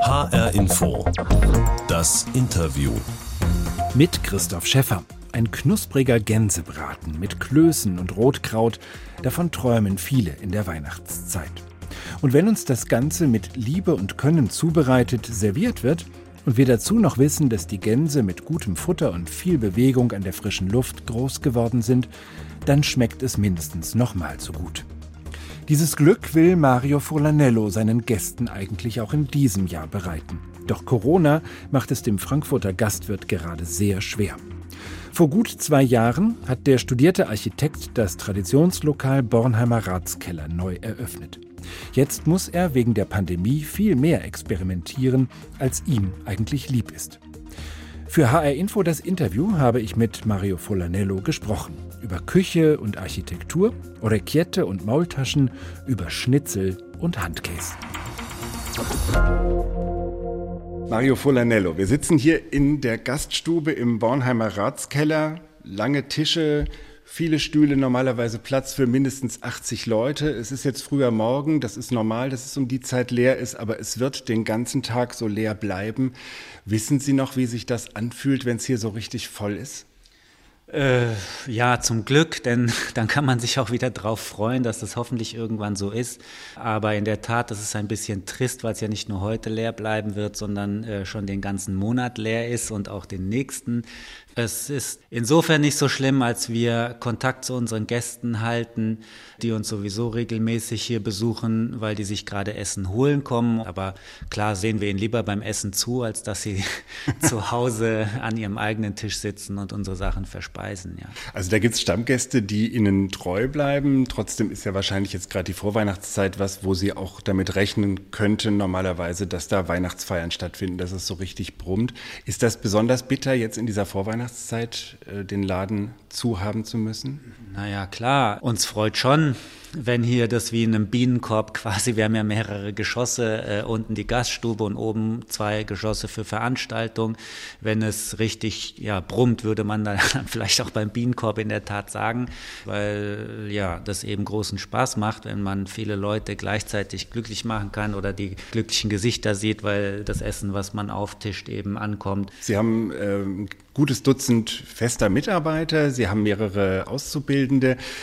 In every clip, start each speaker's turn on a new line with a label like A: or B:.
A: HR Info. Das Interview.
B: Mit Christoph Schäffer. Ein knuspriger Gänsebraten mit Klößen und Rotkraut, davon träumen viele in der Weihnachtszeit. Und wenn uns das Ganze mit Liebe und Können zubereitet serviert wird, und wir dazu noch wissen, dass die Gänse mit gutem Futter und viel Bewegung an der frischen Luft groß geworden sind, dann schmeckt es mindestens nochmal so gut. Dieses Glück will Mario Furlanello seinen Gästen eigentlich auch in diesem Jahr bereiten. Doch Corona macht es dem Frankfurter Gastwirt gerade sehr schwer. Vor gut zwei Jahren hat der studierte Architekt das Traditionslokal Bornheimer Ratskeller neu eröffnet. Jetzt muss er wegen der Pandemie viel mehr experimentieren, als ihm eigentlich lieb ist. Für HR Info das Interview habe ich mit Mario Folanello gesprochen. Über Küche und Architektur, Orecchiette und Maultaschen, über Schnitzel und Handkäse.
C: Mario Folanello, wir sitzen hier in der Gaststube im Bornheimer Ratskeller. Lange Tische, viele Stühle, normalerweise Platz für mindestens 80 Leute. Es ist jetzt früher Morgen, das ist normal, dass es um die Zeit leer ist, aber es wird den ganzen Tag so leer bleiben. Wissen Sie noch, wie sich das anfühlt, wenn es hier so richtig voll ist?
D: Äh, ja, zum Glück, denn dann kann man sich auch wieder darauf freuen, dass das hoffentlich irgendwann so ist. Aber in der Tat, das ist ein bisschen trist, weil es ja nicht nur heute leer bleiben wird, sondern äh, schon den ganzen Monat leer ist und auch den nächsten. Es ist insofern nicht so schlimm, als wir Kontakt zu unseren Gästen halten, die uns sowieso regelmäßig hier besuchen, weil die sich gerade Essen holen kommen. Aber klar sehen wir ihnen lieber beim Essen zu, als dass sie zu Hause an ihrem eigenen Tisch sitzen und unsere Sachen verspeisen. Ja.
C: Also da gibt es Stammgäste, die ihnen treu bleiben. Trotzdem ist ja wahrscheinlich jetzt gerade die Vorweihnachtszeit was, wo sie auch damit rechnen könnten, normalerweise, dass da Weihnachtsfeiern stattfinden, dass es so richtig brummt. Ist das besonders bitter jetzt in dieser Vorweihnachtszeit? Weihnachtszeit äh, den Laden zu haben zu müssen?
D: Naja, klar. Uns freut schon, wenn hier das wie in einem Bienenkorb quasi, wir haben ja mehrere Geschosse, äh, unten die Gaststube und oben zwei Geschosse für Veranstaltungen. Wenn es richtig ja, brummt, würde man dann vielleicht auch beim Bienenkorb in der Tat sagen, weil ja, das eben großen Spaß macht, wenn man viele Leute gleichzeitig glücklich machen kann oder die glücklichen Gesichter sieht, weil das Essen, was man auftischt, eben ankommt.
C: Sie haben ähm, gutes Dutzend fester Mitarbeiter, Sie haben mehrere Auszubildende.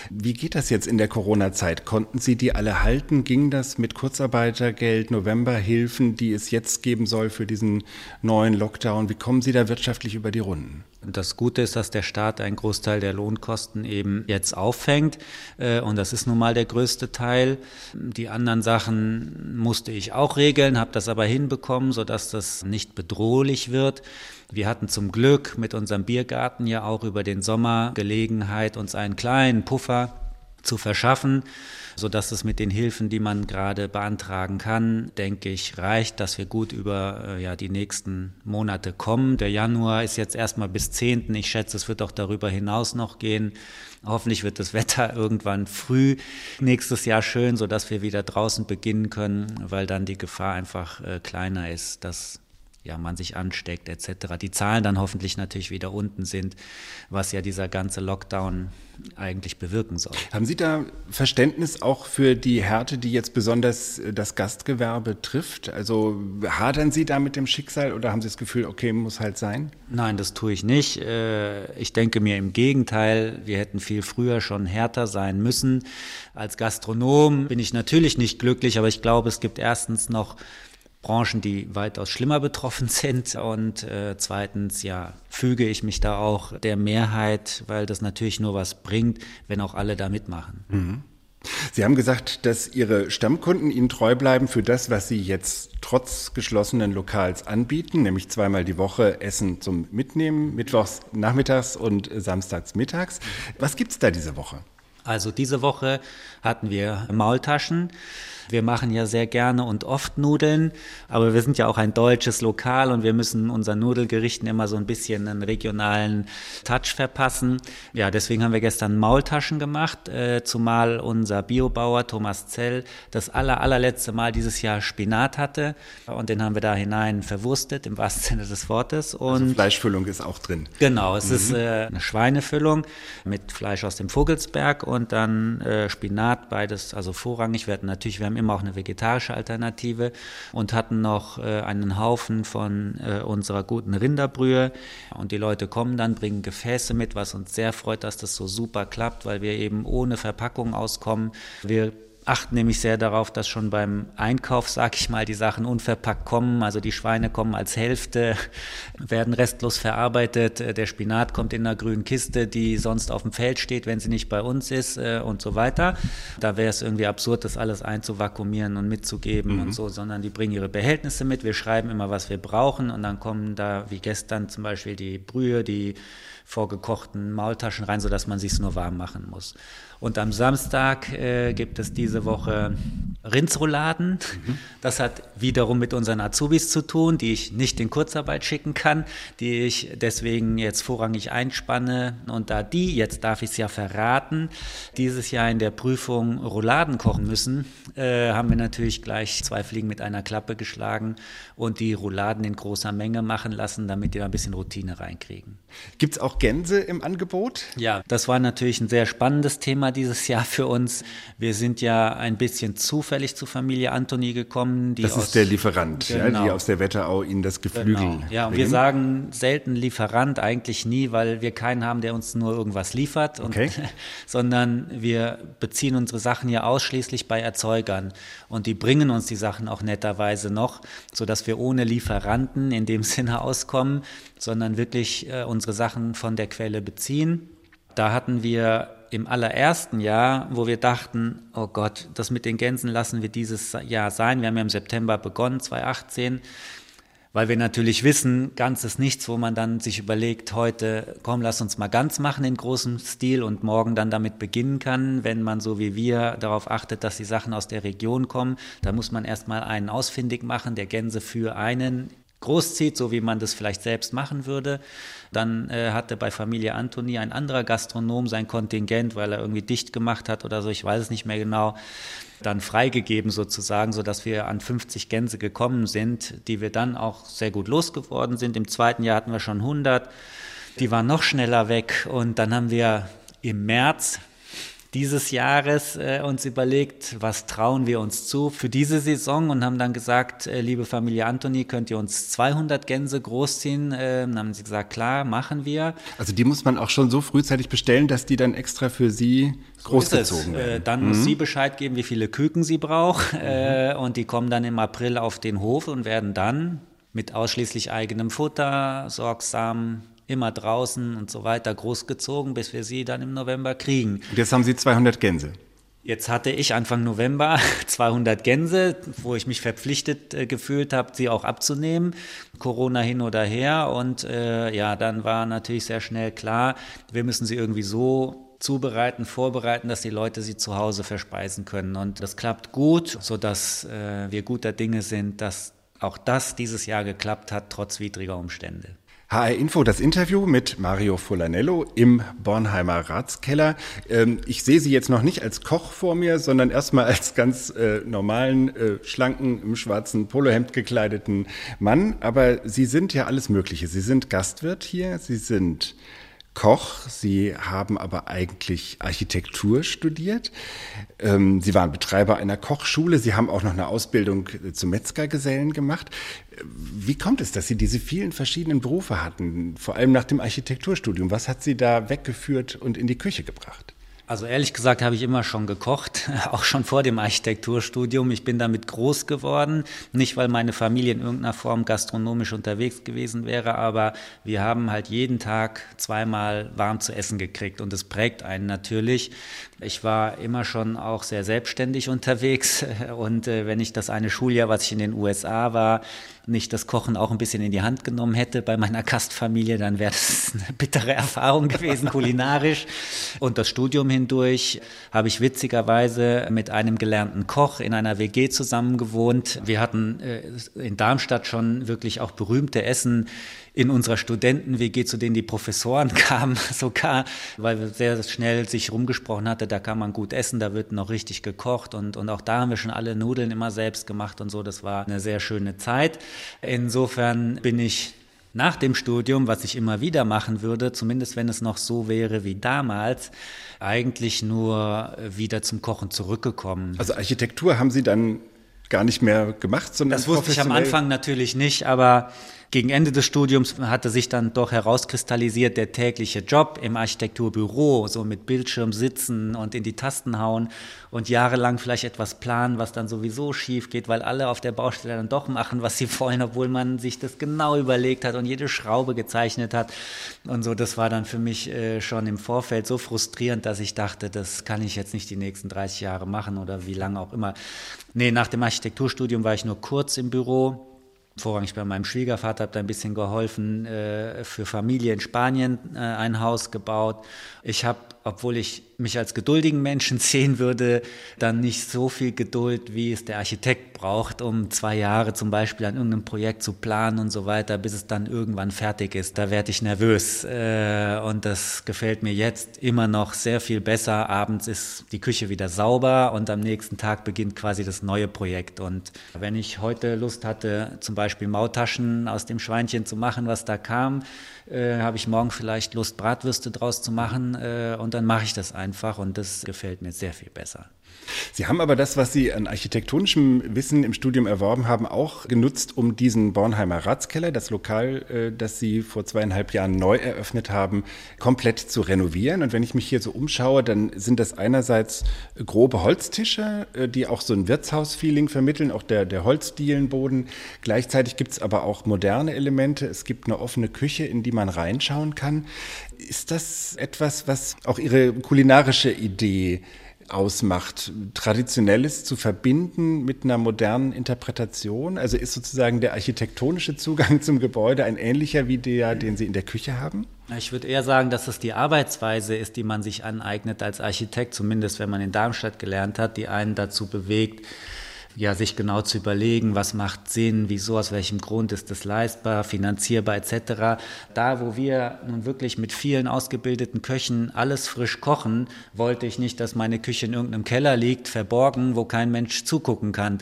C: Wie geht das jetzt in der Corona-Zeit? Konnten Sie die alle halten? Ging das mit Kurzarbeitergeld, Novemberhilfen, die es jetzt geben soll für diesen neuen Lockdown? Wie kommen Sie da wirtschaftlich über die Runden?
D: Das Gute ist, dass der Staat einen Großteil der Lohnkosten eben jetzt auffängt. Äh, und das ist nun mal der größte Teil. Die anderen Sachen musste ich auch regeln, habe das aber hinbekommen, sodass das nicht bedrohlich wird. Wir hatten zum Glück mit unserem Biergarten ja auch über den Sommer Gelegenheit, uns einen kleinen Puffer zu verschaffen, so dass es mit den Hilfen, die man gerade beantragen kann, denke ich, reicht, dass wir gut über äh, ja, die nächsten Monate kommen. Der Januar ist jetzt erstmal bis 10. Ich schätze, es wird auch darüber hinaus noch gehen. Hoffentlich wird das Wetter irgendwann früh nächstes Jahr schön, so dass wir wieder draußen beginnen können, weil dann die Gefahr einfach äh, kleiner ist, dass ja, man sich ansteckt etc. Die Zahlen dann hoffentlich natürlich wieder unten sind, was ja dieser ganze Lockdown eigentlich bewirken soll.
C: Haben Sie da Verständnis auch für die Härte, die jetzt besonders äh, das Gastgewerbe trifft? Also hadern Sie da mit dem Schicksal oder haben Sie das Gefühl, okay, muss halt sein?
D: Nein, das tue ich nicht. Äh, ich denke mir im Gegenteil, wir hätten viel früher schon härter sein müssen. Als Gastronom bin ich natürlich nicht glücklich, aber ich glaube, es gibt erstens noch Branchen, die weitaus schlimmer betroffen sind. Und äh, zweitens, ja, füge ich mich da auch der Mehrheit, weil das natürlich nur was bringt, wenn auch alle da mitmachen. Mhm.
C: Sie haben gesagt, dass Ihre Stammkunden Ihnen treu bleiben für das, was Sie jetzt trotz geschlossenen Lokals anbieten, nämlich zweimal die Woche Essen zum Mitnehmen, mittwochs nachmittags und samstags mittags. Was gibt's da diese Woche?
D: Also diese Woche hatten wir Maultaschen. Wir machen ja sehr gerne und oft Nudeln, aber wir sind ja auch ein deutsches Lokal und wir müssen unseren Nudelgerichten immer so ein bisschen einen regionalen Touch verpassen. Ja, deswegen haben wir gestern Maultaschen gemacht, äh, zumal unser Biobauer Thomas Zell das aller, allerletzte Mal dieses Jahr Spinat hatte und den haben wir da hinein verwurstet, im wahrsten Sinne des Wortes.
C: Also und also Fleischfüllung ist auch drin.
D: Genau, es mhm. ist äh, eine Schweinefüllung mit Fleisch aus dem Vogelsberg und dann äh, Spinat, beides also vorrangig. Wir hatten natürlich, wir haben immer auch eine vegetarische Alternative und hatten noch äh, einen Haufen von äh, unserer guten Rinderbrühe. Und die Leute kommen dann, bringen Gefäße mit, was uns sehr freut, dass das so super klappt, weil wir eben ohne Verpackung auskommen. Wir achten nämlich sehr darauf, dass schon beim Einkauf, sag ich mal, die Sachen unverpackt kommen. Also die Schweine kommen als Hälfte, werden restlos verarbeitet. Der Spinat kommt in einer grünen Kiste, die sonst auf dem Feld steht, wenn sie nicht bei uns ist äh, und so weiter. Da wäre es irgendwie absurd, das alles einzuvakuumieren und mitzugeben mhm. und so, sondern die bringen ihre Behältnisse mit. Wir schreiben immer, was wir brauchen und dann kommen da, wie gestern zum Beispiel, die Brühe, die vorgekochten Maultaschen rein, sodass man sich nur warm machen muss. Und am Samstag äh, gibt es diese Woche Rindsrouladen. Mhm. Das hat wiederum mit unseren Azubis zu tun, die ich nicht in Kurzarbeit schicken kann, die ich deswegen jetzt vorrangig einspanne. Und da die, jetzt darf ich es ja verraten, dieses Jahr in der Prüfung Rouladen kochen müssen, äh, haben wir natürlich gleich zwei Fliegen mit einer Klappe geschlagen und die Rouladen in großer Menge machen lassen, damit die da ein bisschen Routine reinkriegen.
C: Gibt es auch Gänse im Angebot?
D: Ja, das war natürlich ein sehr spannendes Thema dieses Jahr für uns. Wir sind ja ein bisschen zufällig zu Familie Antoni gekommen.
C: das ist der Lieferant, genau. ja, die genau. aus der Wetterau Ihnen das Geflügel genau.
D: Ja, und wir sagen selten Lieferant, eigentlich nie, weil wir keinen haben, der uns nur irgendwas liefert, und, okay. sondern wir beziehen unsere Sachen ja ausschließlich bei Erzeugern. Und die bringen uns die Sachen auch netterweise noch, sodass wir ohne Lieferanten in dem Sinne auskommen, sondern wirklich äh, unsere Sachen von der Quelle beziehen. Da hatten wir im allerersten Jahr, wo wir dachten, oh Gott, das mit den Gänsen lassen wir dieses Jahr sein. Wir haben ja im September begonnen, 2018, weil wir natürlich wissen, ganz ist nichts, wo man dann sich überlegt, heute, komm, lass uns mal ganz machen in großem Stil und morgen dann damit beginnen kann. Wenn man so wie wir darauf achtet, dass die Sachen aus der Region kommen, da muss man erstmal einen ausfindig machen, der Gänse für einen großzieht, so wie man das vielleicht selbst machen würde. Dann äh, hatte bei Familie Antoni ein anderer Gastronom sein Kontingent, weil er irgendwie dicht gemacht hat oder so, ich weiß es nicht mehr genau, dann freigegeben sozusagen, sodass wir an 50 Gänse gekommen sind, die wir dann auch sehr gut losgeworden sind. Im zweiten Jahr hatten wir schon 100. Die waren noch schneller weg und dann haben wir im März dieses Jahres äh, uns überlegt, was trauen wir uns zu für diese Saison und haben dann gesagt, äh, liebe Familie Antoni, könnt ihr uns 200 Gänse großziehen? Äh, dann haben sie gesagt, klar, machen wir.
C: Also die muss man auch schon so frühzeitig bestellen, dass die dann extra für Sie großgezogen so werden.
D: Äh, dann mhm. muss sie Bescheid geben, wie viele Küken sie braucht mhm. und die kommen dann im April auf den Hof und werden dann mit ausschließlich eigenem Futter, sorgsam immer draußen und so weiter großgezogen, bis wir sie dann im November kriegen.
C: Und jetzt haben Sie 200 Gänse.
D: Jetzt hatte ich Anfang November 200 Gänse, wo ich mich verpflichtet äh, gefühlt habe, sie auch abzunehmen. Corona hin oder her. Und äh, ja, dann war natürlich sehr schnell klar, wir müssen sie irgendwie so zubereiten, vorbereiten, dass die Leute sie zu Hause verspeisen können. Und das klappt gut, sodass äh, wir guter Dinge sind, dass auch das dieses Jahr geklappt hat, trotz widriger Umstände.
C: HR Info, das Interview mit Mario Fulanello im Bornheimer Ratskeller. Ähm, ich sehe Sie jetzt noch nicht als Koch vor mir, sondern erstmal als ganz äh, normalen, äh, schlanken, im schwarzen Polohemd gekleideten Mann. Aber Sie sind ja alles Mögliche. Sie sind Gastwirt hier, Sie sind Koch. Sie haben aber eigentlich Architektur studiert. Ähm, Sie waren Betreiber einer Kochschule. Sie haben auch noch eine Ausbildung zum Metzgergesellen gemacht. Wie kommt es, dass Sie diese vielen verschiedenen Berufe hatten, vor allem nach dem Architekturstudium? Was hat Sie da weggeführt und in die Küche gebracht?
D: Also ehrlich gesagt habe ich immer schon gekocht, auch schon vor dem Architekturstudium. Ich bin damit groß geworden, nicht weil meine Familie in irgendeiner Form gastronomisch unterwegs gewesen wäre, aber wir haben halt jeden Tag zweimal warm zu essen gekriegt und es prägt einen natürlich. Ich war immer schon auch sehr selbstständig unterwegs und äh, wenn ich das eine Schuljahr, was ich in den USA war, nicht das Kochen auch ein bisschen in die Hand genommen hätte bei meiner Gastfamilie, dann wäre das eine bittere Erfahrung gewesen, kulinarisch. Und das Studium hindurch habe ich witzigerweise mit einem gelernten Koch in einer WG zusammen gewohnt. Wir hatten äh, in Darmstadt schon wirklich auch berühmte Essen in unserer Studenten-WG, zu denen die Professoren kamen, sogar, weil sehr schnell sich rumgesprochen hatte, da kann man gut essen, da wird noch richtig gekocht und, und auch da haben wir schon alle Nudeln immer selbst gemacht und so. Das war eine sehr schöne Zeit. Insofern bin ich nach dem Studium, was ich immer wieder machen würde, zumindest wenn es noch so wäre wie damals, eigentlich nur wieder zum Kochen zurückgekommen.
C: Also Architektur haben Sie dann gar nicht mehr gemacht, sondern
D: das wusste ich am Anfang natürlich nicht, aber gegen Ende des Studiums hatte sich dann doch herauskristallisiert der tägliche Job im Architekturbüro, so mit Bildschirm sitzen und in die Tasten hauen und jahrelang vielleicht etwas planen, was dann sowieso schief geht, weil alle auf der Baustelle dann doch machen, was sie wollen, obwohl man sich das genau überlegt hat und jede Schraube gezeichnet hat. Und so, das war dann für mich äh, schon im Vorfeld so frustrierend, dass ich dachte, das kann ich jetzt nicht die nächsten 30 Jahre machen oder wie lange auch immer. Nee, nach dem Architekturstudium war ich nur kurz im Büro vorrangig bei meinem Schwiegervater, habe da ein bisschen geholfen, äh, für Familie in Spanien äh, ein Haus gebaut. Ich habe obwohl ich mich als geduldigen Menschen sehen würde, dann nicht so viel Geduld, wie es der Architekt braucht, um zwei Jahre zum Beispiel an irgendeinem Projekt zu planen und so weiter, bis es dann irgendwann fertig ist. Da werde ich nervös äh, und das gefällt mir jetzt immer noch sehr viel besser. Abends ist die Küche wieder sauber und am nächsten Tag beginnt quasi das neue Projekt. Und wenn ich heute Lust hatte, zum Beispiel Mautaschen aus dem Schweinchen zu machen, was da kam, äh, habe ich morgen vielleicht Lust, Bratwürste draus zu machen äh, und dann mache ich das einfach und das gefällt mir sehr viel besser.
C: Sie haben aber das, was Sie an architektonischem Wissen im Studium erworben haben, auch genutzt, um diesen Bornheimer Ratskeller, das Lokal, äh, das Sie vor zweieinhalb Jahren neu eröffnet haben, komplett zu renovieren. Und wenn ich mich hier so umschaue, dann sind das einerseits grobe Holztische, äh, die auch so ein Wirtshausfeeling vermitteln, auch der, der Holzdielenboden. Gleichzeitig gibt es aber auch moderne Elemente. Es gibt eine offene Küche, in die man reinschauen kann. Ist das etwas, was auch Ihre kulinarische Idee ausmacht, Traditionelles zu verbinden mit einer modernen Interpretation? Also ist sozusagen der architektonische Zugang zum Gebäude ein ähnlicher wie der, den Sie in der Küche haben?
D: Ich würde eher sagen, dass es die Arbeitsweise ist, die man sich aneignet als Architekt, zumindest wenn man in Darmstadt gelernt hat, die einen dazu bewegt, ja, sich genau zu überlegen, was macht Sinn, wieso, aus welchem Grund ist das leistbar, finanzierbar etc. Da, wo wir nun wirklich mit vielen ausgebildeten Köchen alles frisch kochen, wollte ich nicht, dass meine Küche in irgendeinem Keller liegt, verborgen, wo kein Mensch zugucken kann.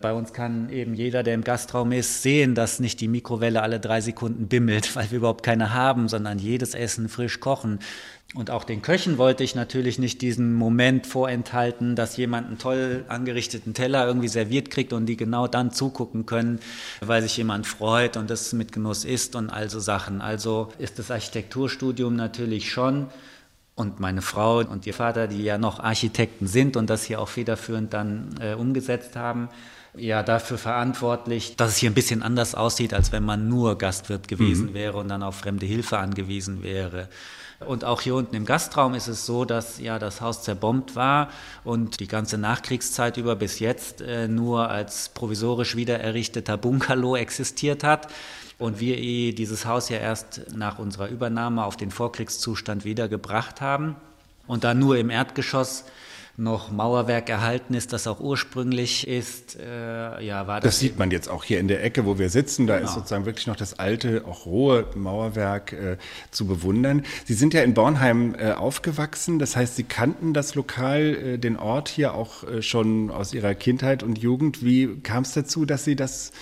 D: Bei uns kann eben jeder, der im Gastraum ist, sehen, dass nicht die Mikrowelle alle drei Sekunden bimmelt, weil wir überhaupt keine haben, sondern jedes Essen frisch kochen. Und auch den Köchen wollte ich natürlich nicht diesen Moment vorenthalten, dass jemand einen toll angerichteten Teller irgendwie serviert kriegt und die genau dann zugucken können, weil sich jemand freut und das mit Genuss isst und all so Sachen. Also ist das Architekturstudium natürlich schon und meine Frau und ihr Vater, die ja noch Architekten sind und das hier auch federführend dann äh, umgesetzt haben, ja dafür verantwortlich, dass es hier ein bisschen anders aussieht, als wenn man nur Gastwirt gewesen mhm. wäre und dann auf fremde Hilfe angewiesen wäre. Und auch hier unten im Gastraum ist es so, dass ja das Haus zerbombt war und die ganze Nachkriegszeit über bis jetzt äh, nur als provisorisch wiedererrichteter Bungalow existiert hat. Und wir eh dieses Haus ja erst nach unserer Übernahme auf den Vorkriegszustand wiedergebracht haben und dann nur im Erdgeschoss noch Mauerwerk erhalten ist, das auch ursprünglich ist.
C: Äh, ja, war das, das sieht man jetzt auch hier in der Ecke, wo wir sitzen. Da genau. ist sozusagen wirklich noch das alte, auch rohe Mauerwerk äh, zu bewundern. Sie sind ja in Bornheim äh, aufgewachsen. Das heißt, Sie kannten das Lokal, äh, den Ort hier auch äh, schon aus Ihrer Kindheit und Jugend. Wie kam es dazu, dass Sie das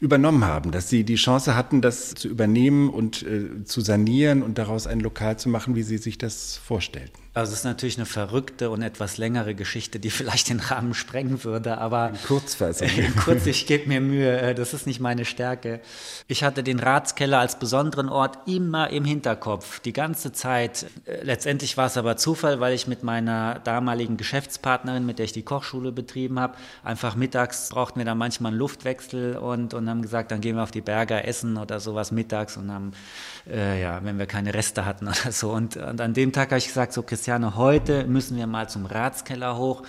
C: übernommen haben, dass sie die Chance hatten, das zu übernehmen und äh, zu sanieren und daraus ein Lokal zu machen, wie sie sich das vorstellten.
D: Also es ist natürlich eine verrückte und etwas längere Geschichte, die vielleicht den Rahmen sprengen würde, aber
C: Kurzfassung.
D: kurz, ich gebe mir Mühe, äh, das ist nicht meine Stärke. Ich hatte den Ratskeller als besonderen Ort immer im Hinterkopf, die ganze Zeit. Äh, letztendlich war es aber Zufall, weil ich mit meiner damaligen Geschäftspartnerin, mit der ich die Kochschule betrieben habe, einfach mittags brauchten wir dann manchmal einen Luftwechsel und, und haben gesagt, dann gehen wir auf die Berge essen oder sowas mittags und haben, äh, ja, wenn wir keine Reste hatten oder so. Und, und an dem Tag habe ich gesagt, so Christian, Christiane, heute müssen wir mal zum Ratskeller hoch.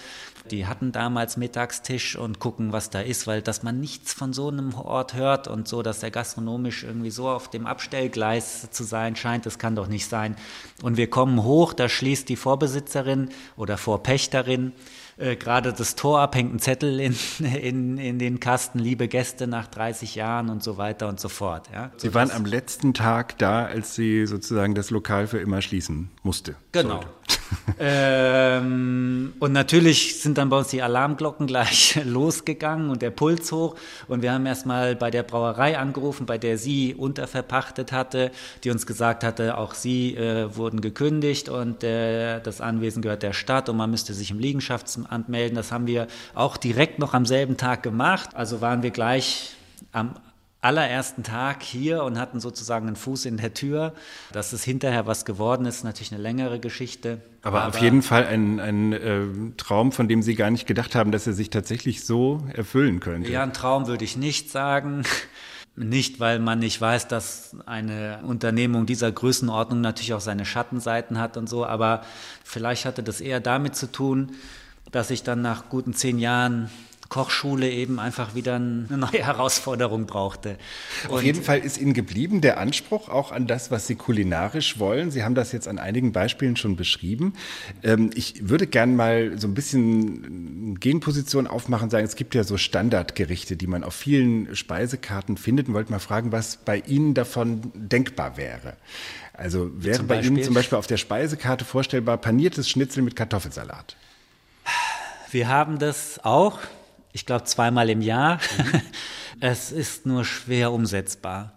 D: Die hatten damals Mittagstisch und gucken, was da ist, weil dass man nichts von so einem Ort hört und so, dass der gastronomisch irgendwie so auf dem Abstellgleis zu sein scheint, das kann doch nicht sein. Und wir kommen hoch, da schließt die Vorbesitzerin oder Vorpächterin äh, gerade das Tor ab, hängt ein Zettel in, in, in den Kasten, liebe Gäste nach 30 Jahren und so weiter und so fort. Ja.
C: Sie waren am letzten Tag da, als Sie sozusagen das Lokal für immer schließen musste.
D: Genau. ähm, und natürlich sind dann bei uns die Alarmglocken gleich losgegangen und der Puls hoch. Und wir haben erstmal bei der Brauerei angerufen, bei der sie unterverpachtet hatte, die uns gesagt hatte, auch sie äh, wurden gekündigt und äh, das Anwesen gehört der Stadt und man müsste sich im Liegenschaftsamt melden. Das haben wir auch direkt noch am selben Tag gemacht. Also waren wir gleich am allerersten Tag hier und hatten sozusagen einen Fuß in der Tür. Dass es hinterher was geworden ist, natürlich eine längere Geschichte.
C: Aber, Aber auf jeden Fall ein, ein äh, Traum, von dem Sie gar nicht gedacht haben, dass er sich tatsächlich so erfüllen könnte.
D: Ja, ein Traum würde ich nicht sagen. Nicht, weil man nicht weiß, dass eine Unternehmung dieser Größenordnung natürlich auch seine Schattenseiten hat und so, aber vielleicht hatte das eher damit zu tun, dass ich dann nach guten zehn Jahren Kochschule eben einfach wieder eine neue Herausforderung brauchte.
C: Und Auf jeden Fall ist Ihnen geblieben der Anspruch auch an das, was Sie kulinarisch wollen. Sie haben das jetzt an einigen Beispielen schon beschrieben. Ähm, ich würde gern mal so ein bisschen Genposition aufmachen und sagen, es gibt ja so Standardgerichte, die man auf vielen Speisekarten findet und wollte mal fragen, was bei Ihnen davon denkbar wäre. Also wäre bei Ihnen zum Beispiel auf der Speisekarte vorstellbar paniertes Schnitzel mit Kartoffelsalat?
D: Wir haben das auch ich glaube, zweimal im Jahr. Mhm. es ist nur schwer umsetzbar.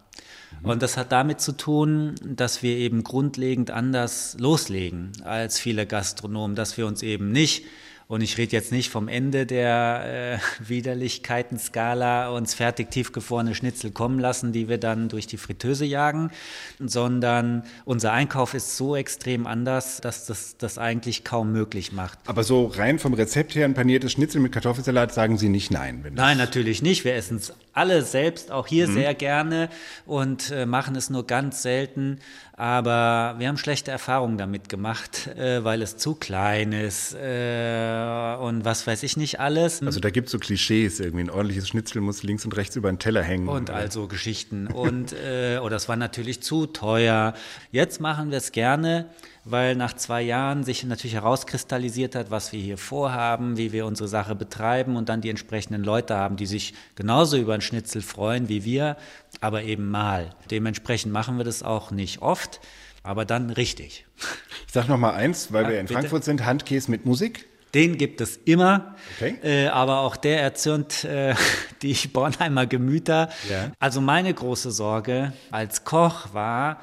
D: Mhm. Und das hat damit zu tun, dass wir eben grundlegend anders loslegen als viele Gastronomen, dass wir uns eben nicht und ich rede jetzt nicht vom Ende der äh, Widerlichkeitenskala uns fertig tiefgefrorene Schnitzel kommen lassen, die wir dann durch die Fritteuse jagen, sondern unser Einkauf ist so extrem anders, dass das das eigentlich kaum möglich macht.
C: Aber so rein vom Rezept her ein paniertes Schnitzel mit Kartoffelsalat sagen Sie nicht nein?
D: nein, natürlich nicht. Wir essen es alle selbst, auch hier mhm. sehr gerne und äh, machen es nur ganz selten. Aber wir haben schlechte Erfahrungen damit gemacht, äh, weil es zu klein ist äh, und was weiß ich nicht alles.
C: Also da gibt es so Klischees, irgendwie ein ordentliches Schnitzel muss links und rechts über den Teller hängen.
D: Und also Geschichten. Und äh, oder es war natürlich zu teuer. Jetzt machen wir es gerne weil nach zwei Jahren sich natürlich herauskristallisiert hat, was wir hier vorhaben, wie wir unsere Sache betreiben und dann die entsprechenden Leute haben, die sich genauso über einen Schnitzel freuen wie wir, aber eben mal. Dementsprechend machen wir das auch nicht oft, aber dann richtig.
C: Ich sage noch mal eins, weil ja, wir in bitte? Frankfurt sind, Handkäse mit Musik.
D: Den gibt es immer, okay. äh, aber auch der erzürnt äh, die Bornheimer Gemüter. Ja. Also meine große Sorge als Koch war,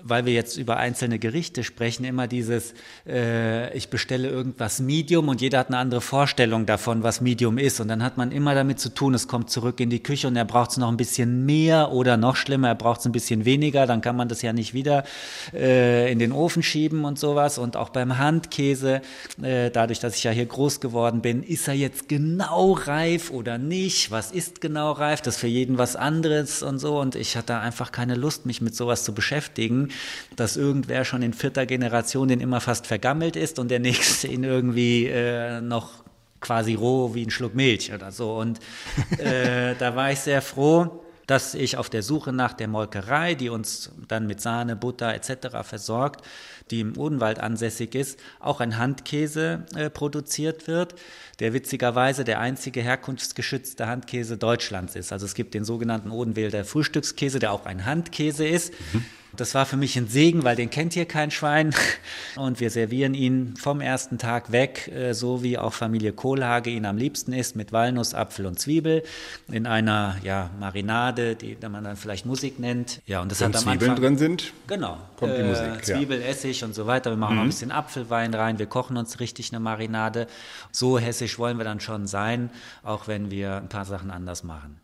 D: weil wir jetzt über einzelne Gerichte sprechen, immer dieses, äh, ich bestelle irgendwas Medium und jeder hat eine andere Vorstellung davon, was Medium ist. Und dann hat man immer damit zu tun, es kommt zurück in die Küche und er braucht es noch ein bisschen mehr oder noch schlimmer, er braucht es ein bisschen weniger, dann kann man das ja nicht wieder äh, in den Ofen schieben und sowas. Und auch beim Handkäse, äh, dadurch, dass ich ja hier groß geworden bin, ist er jetzt genau reif oder nicht? Was ist genau reif? Das ist für jeden was anderes und so. Und ich hatte einfach keine Lust, mich mit sowas zu beschäftigen dass irgendwer schon in vierter Generation den immer fast vergammelt ist und der nächste ihn irgendwie äh, noch quasi roh wie ein Schluck Milch oder so. Und äh, da war ich sehr froh, dass ich auf der Suche nach der Molkerei, die uns dann mit Sahne, Butter etc. versorgt, die im Odenwald ansässig ist, auch ein Handkäse äh, produziert wird, der witzigerweise der einzige herkunftsgeschützte Handkäse Deutschlands ist. Also es gibt den sogenannten Odenwälder Frühstückskäse, der auch ein Handkäse ist. Mhm. Das war für mich ein Segen, weil den kennt hier kein Schwein. Und wir servieren ihn vom ersten Tag weg, äh, so wie auch Familie Kohlhage ihn am liebsten isst, mit Walnuss, Apfel und Zwiebel in einer ja, Marinade, die man dann vielleicht Musik nennt.
C: Ja, und das Wenn hat am Zwiebeln Anfang, drin sind,
D: genau, kommt die äh, Musik. Zwiebel, ja. Essig und so weiter. Wir machen mhm. noch ein bisschen Apfelwein rein. Wir kochen uns richtig eine Marinade. So hessisch wollen wir dann schon sein, auch wenn wir ein paar Sachen anders machen.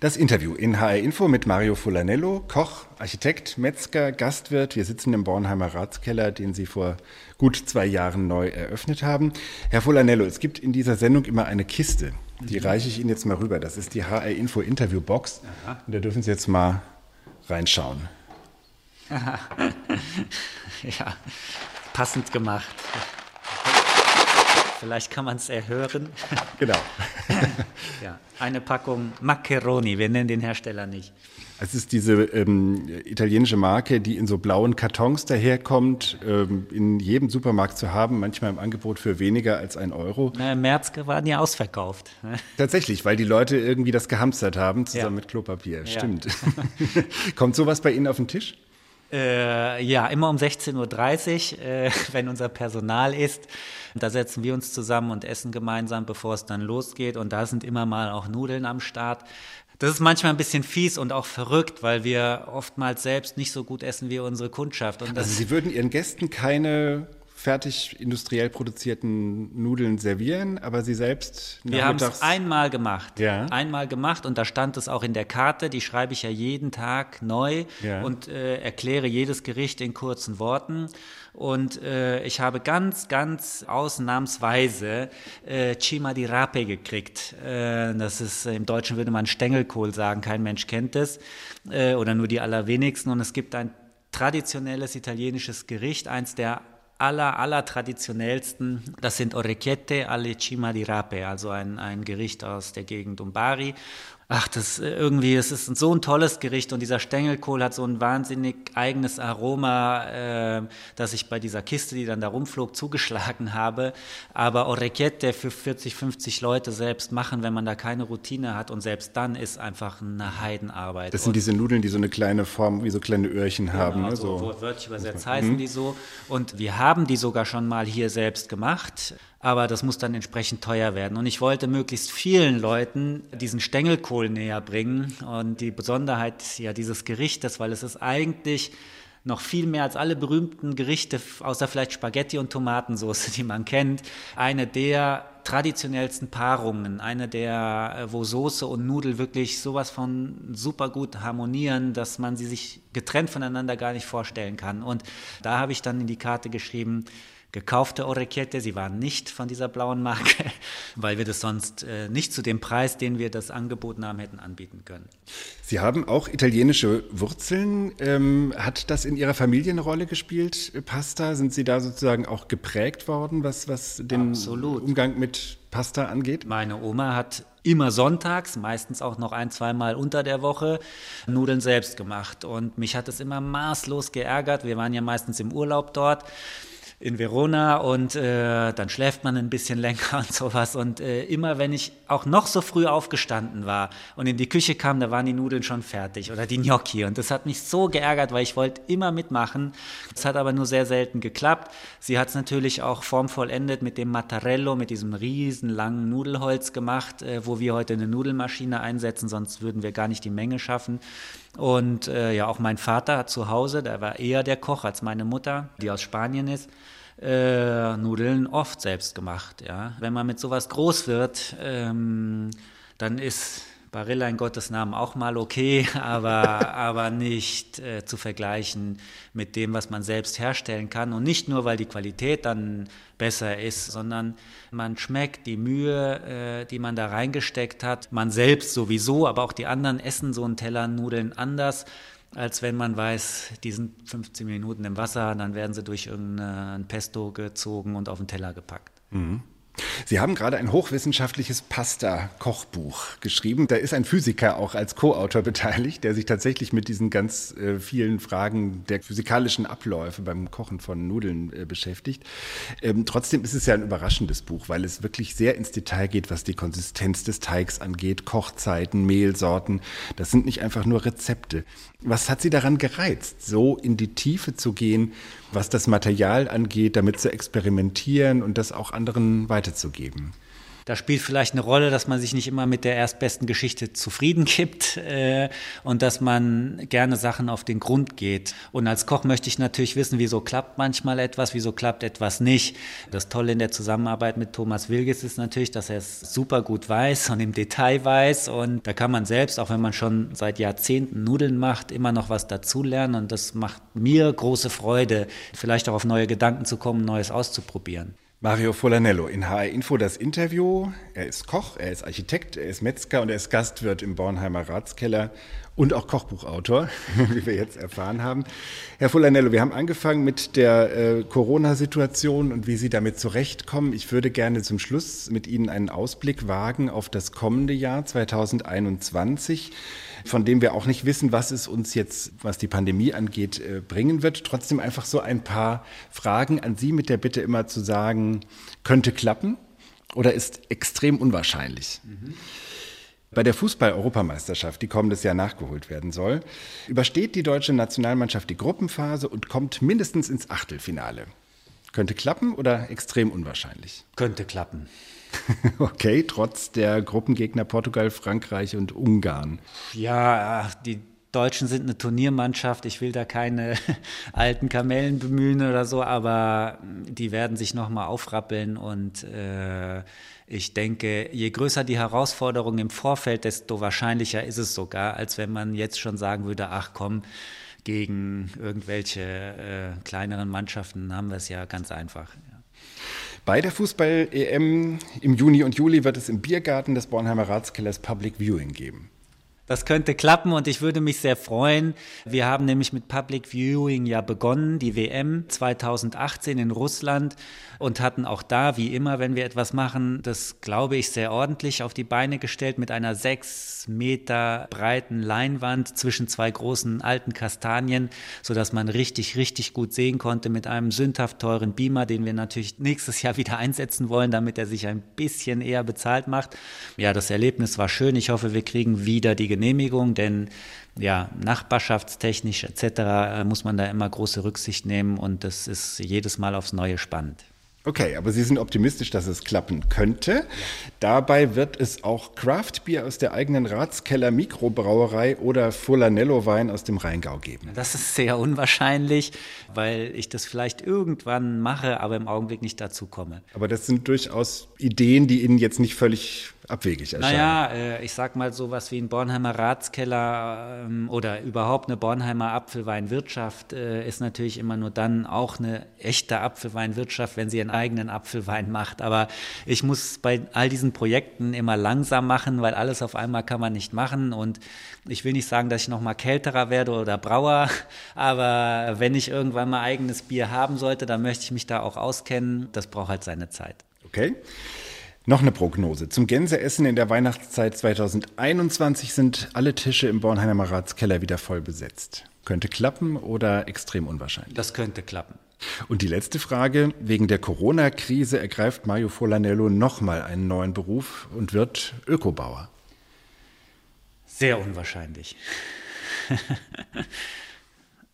C: Das Interview in HR Info mit Mario Fulanello, Koch, Architekt, Metzger, Gastwirt. Wir sitzen im Bornheimer Ratskeller, den Sie vor gut zwei Jahren neu eröffnet haben. Herr Fulanello, es gibt in dieser Sendung immer eine Kiste. Die mhm. reiche ich Ihnen jetzt mal rüber. Das ist die HR Info Interview Box. Und da dürfen Sie jetzt mal reinschauen.
D: ja, passend gemacht. Vielleicht kann man es erhören.
C: Genau.
D: ja, eine Packung Macaroni. Wir nennen den Hersteller nicht.
C: Es ist diese ähm, italienische Marke, die in so blauen Kartons daherkommt, ähm, in jedem Supermarkt zu haben, manchmal im Angebot für weniger als ein Euro.
D: Na, Im März waren die ausverkauft.
C: Tatsächlich, weil die Leute irgendwie das gehamstert haben, zusammen ja. mit Klopapier. Stimmt. Ja. Kommt sowas bei Ihnen auf den Tisch?
D: Äh, ja, immer um 16.30 Uhr, äh, wenn unser Personal ist. Da setzen wir uns zusammen und essen gemeinsam, bevor es dann losgeht. Und da sind immer mal auch Nudeln am Start. Das ist manchmal ein bisschen fies und auch verrückt, weil wir oftmals selbst nicht so gut essen wie unsere Kundschaft.
C: also Sie würden Ihren Gästen keine fertig industriell produzierten Nudeln servieren, aber Sie selbst
D: Wir haben es einmal gemacht. Ja. Einmal gemacht und da stand es auch in der Karte, die schreibe ich ja jeden Tag neu ja. und äh, erkläre jedes Gericht in kurzen Worten. Und äh, ich habe ganz, ganz ausnahmsweise äh, Cima di Rape gekriegt. Äh, das ist, im Deutschen würde man Stängelkohl sagen, kein Mensch kennt es. Äh, oder nur die allerwenigsten. Und es gibt ein traditionelles italienisches Gericht, eins der aller, aller traditionellsten, das sind Orecchiette alle Cima di Rape, also ein, ein Gericht aus der Gegend um Bari. Ach, das äh, irgendwie, es ist so ein tolles Gericht und dieser Stängelkohl hat so ein wahnsinnig eigenes Aroma, äh, dass ich bei dieser Kiste, die dann da rumflog, zugeschlagen habe. Aber Orecchiette für 40, 50 Leute selbst machen, wenn man da keine Routine hat und selbst dann ist einfach eine Heidenarbeit.
C: Das sind und, diese Nudeln, die so eine kleine Form, wie so kleine Öhrchen genau, haben. Ne?
D: So, so wörtlich übersetzt heißen mhm. die so. Und wir haben die sogar schon mal hier selbst gemacht aber das muss dann entsprechend teuer werden. Und ich wollte möglichst vielen Leuten diesen Stängelkohl näher bringen und die Besonderheit ja dieses Gerichtes, weil es ist eigentlich noch viel mehr als alle berühmten Gerichte, außer vielleicht Spaghetti und Tomatensauce, die man kennt, eine der traditionellsten Paarungen, eine der, äh, wo Soße und Nudel wirklich sowas von super gut harmonieren, dass man sie sich getrennt voneinander gar nicht vorstellen kann. Und da habe ich dann in die Karte geschrieben, gekaufte Orecchiette. Sie waren nicht von dieser blauen Marke, weil wir das sonst äh, nicht zu dem Preis, den wir das angeboten haben, hätten anbieten können.
C: Sie haben auch italienische Wurzeln. Ähm, hat das in Ihrer Familie eine Rolle gespielt, Pasta? Sind Sie da sozusagen auch geprägt worden, was, was den Absolut. Umgang mit Pasta angeht?
D: Meine Oma hat immer sonntags, meistens auch noch ein, zweimal unter der Woche, Nudeln selbst gemacht. Und mich hat es immer maßlos geärgert. Wir waren ja meistens im Urlaub dort in Verona und äh, dann schläft man ein bisschen länger und sowas. Und äh, immer wenn ich auch noch so früh aufgestanden war und in die Küche kam, da waren die Nudeln schon fertig oder die Gnocchi. Und das hat mich so geärgert, weil ich wollte immer mitmachen. Es hat aber nur sehr selten geklappt. Sie hat es natürlich auch formvollendet mit dem Mattarello, mit diesem riesen langen Nudelholz gemacht, äh, wo wir heute eine Nudelmaschine einsetzen, sonst würden wir gar nicht die Menge schaffen. Und äh, ja, auch mein Vater zu Hause, der war eher der Koch als meine Mutter, die aus Spanien ist, äh, Nudeln oft selbst gemacht. Ja. Wenn man mit sowas groß wird, ähm, dann ist Barilla in Gottes Namen auch mal okay, aber, aber nicht äh, zu vergleichen mit dem, was man selbst herstellen kann. Und nicht nur, weil die Qualität dann besser ist, sondern man schmeckt die Mühe, äh, die man da reingesteckt hat. Man selbst sowieso, aber auch die anderen essen so einen Teller Nudeln anders als wenn man weiß, die sind 15 Minuten im Wasser, dann werden sie durch irgendein Pesto gezogen und auf den Teller gepackt.
C: Mhm. Sie haben gerade ein hochwissenschaftliches Pasta-Kochbuch geschrieben. Da ist ein Physiker auch als Co-Autor beteiligt, der sich tatsächlich mit diesen ganz äh, vielen Fragen der physikalischen Abläufe beim Kochen von Nudeln äh, beschäftigt. Ähm, trotzdem ist es ja ein überraschendes Buch, weil es wirklich sehr ins Detail geht, was die Konsistenz des Teigs angeht, Kochzeiten, Mehlsorten. Das sind nicht einfach nur Rezepte. Was hat Sie daran gereizt, so in die Tiefe zu gehen, was das Material angeht, damit zu experimentieren und das auch anderen weiterzugeben?
D: Da spielt vielleicht eine Rolle, dass man sich nicht immer mit der erstbesten Geschichte zufrieden gibt äh, und dass man gerne Sachen auf den Grund geht. Und als Koch möchte ich natürlich wissen, wieso klappt manchmal etwas, wieso klappt etwas nicht. Das Tolle in der Zusammenarbeit mit Thomas Wilges ist natürlich, dass er es super gut weiß und im Detail weiß. Und da kann man selbst, auch wenn man schon seit Jahrzehnten Nudeln macht, immer noch was dazulernen. Und das macht mir große Freude, vielleicht auch auf neue Gedanken zu kommen, Neues auszuprobieren.
C: Mario Folanello in HR Info das Interview. Er ist Koch, er ist Architekt, er ist Metzger und er ist Gastwirt im Bornheimer Ratskeller und auch Kochbuchautor, wie wir jetzt erfahren haben. Herr Folanello, wir haben angefangen mit der äh, Corona-Situation und wie Sie damit zurechtkommen. Ich würde gerne zum Schluss mit Ihnen einen Ausblick wagen auf das kommende Jahr 2021 von dem wir auch nicht wissen, was es uns jetzt, was die Pandemie angeht, äh, bringen wird. Trotzdem einfach so ein paar Fragen an Sie mit der Bitte immer zu sagen, könnte klappen oder ist extrem unwahrscheinlich. Mhm. Bei der Fußball-Europameisterschaft, die kommendes Jahr nachgeholt werden soll, übersteht die deutsche Nationalmannschaft die Gruppenphase und kommt mindestens ins Achtelfinale. Könnte klappen oder extrem unwahrscheinlich?
D: Könnte klappen.
C: Okay, trotz der Gruppengegner Portugal, Frankreich und Ungarn.
D: Ja, die Deutschen sind eine Turniermannschaft. Ich will da keine alten Kamellen bemühen oder so, aber die werden sich nochmal aufrappeln und äh, ich denke, je größer die Herausforderung im Vorfeld, desto wahrscheinlicher ist es sogar, als wenn man jetzt schon sagen würde, ach komm, gegen irgendwelche äh, kleineren Mannschaften haben wir es ja ganz einfach.
C: Bei der Fußball-EM im Juni und Juli wird es im Biergarten des Bornheimer Ratskellers Public Viewing geben.
D: Das könnte klappen und ich würde mich sehr freuen. Wir haben nämlich mit Public Viewing ja begonnen, die WM 2018 in Russland und hatten auch da, wie immer, wenn wir etwas machen, das glaube ich sehr ordentlich auf die Beine gestellt mit einer sechs Meter breiten Leinwand zwischen zwei großen alten Kastanien, sodass man richtig, richtig gut sehen konnte mit einem sündhaft teuren Beamer, den wir natürlich nächstes Jahr wieder einsetzen wollen, damit er sich ein bisschen eher bezahlt macht. Ja, das Erlebnis war schön. Ich hoffe, wir kriegen wieder die Genehmigung, denn ja, nachbarschaftstechnisch etc. Äh, muss man da immer große Rücksicht nehmen und das ist jedes Mal aufs Neue spannend.
C: Okay, aber Sie sind optimistisch, dass es klappen könnte. Dabei wird es auch Craftbier aus der eigenen Ratskeller Mikrobrauerei oder Fulanello Wein aus dem Rheingau geben.
D: Das ist sehr unwahrscheinlich, weil ich das vielleicht irgendwann mache, aber im Augenblick nicht dazu komme.
C: Aber das sind durchaus Ideen, die Ihnen jetzt nicht völlig abwegig erscheinen.
D: Naja, äh, ich sag mal sowas wie ein Bornheimer Ratskeller ähm, oder überhaupt eine Bornheimer Apfelweinwirtschaft äh, ist natürlich immer nur dann auch eine echte Apfelweinwirtschaft, wenn sie ihren eigenen Apfelwein macht. Aber ich muss bei all diesen Projekten immer langsam machen, weil alles auf einmal kann man nicht machen. Und ich will nicht sagen, dass ich noch mal kälterer werde oder Brauer, aber wenn ich irgendwann mal eigenes Bier haben sollte, dann möchte ich mich da auch auskennen. Das braucht halt seine Zeit.
C: Okay. Noch eine Prognose. Zum Gänseessen in der Weihnachtszeit 2021 sind alle Tische im Bornheimer Ratskeller wieder voll besetzt. Könnte klappen oder extrem unwahrscheinlich?
D: Das könnte klappen.
C: Und die letzte Frage. Wegen der Corona-Krise ergreift Mario Folanello nochmal einen neuen Beruf und wird Ökobauer.
D: Sehr unwahrscheinlich.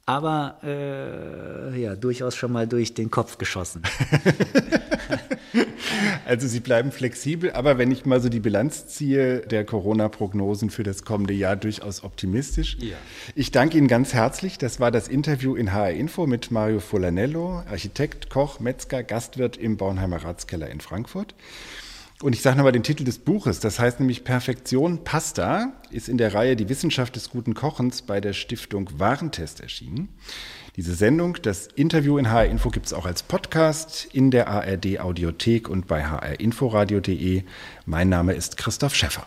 D: Aber äh, ja, durchaus schon mal durch den Kopf geschossen.
C: Also Sie bleiben flexibel, aber wenn ich mal so die Bilanz ziehe der Corona-Prognosen für das kommende Jahr durchaus optimistisch. Ja. Ich danke Ihnen ganz herzlich. Das war das Interview in HR Info mit Mario Folanello, Architekt, Koch, Metzger, Gastwirt im Bornheimer Ratskeller in Frankfurt. Und ich sage nochmal den Titel des Buches, das heißt nämlich Perfektion Pasta, ist in der Reihe Die Wissenschaft des guten Kochens bei der Stiftung Warentest erschienen. Diese Sendung, das Interview in HR Info gibt es auch als Podcast in der ARD Audiothek und bei hrinforadio.de. Mein Name ist Christoph Schäffer.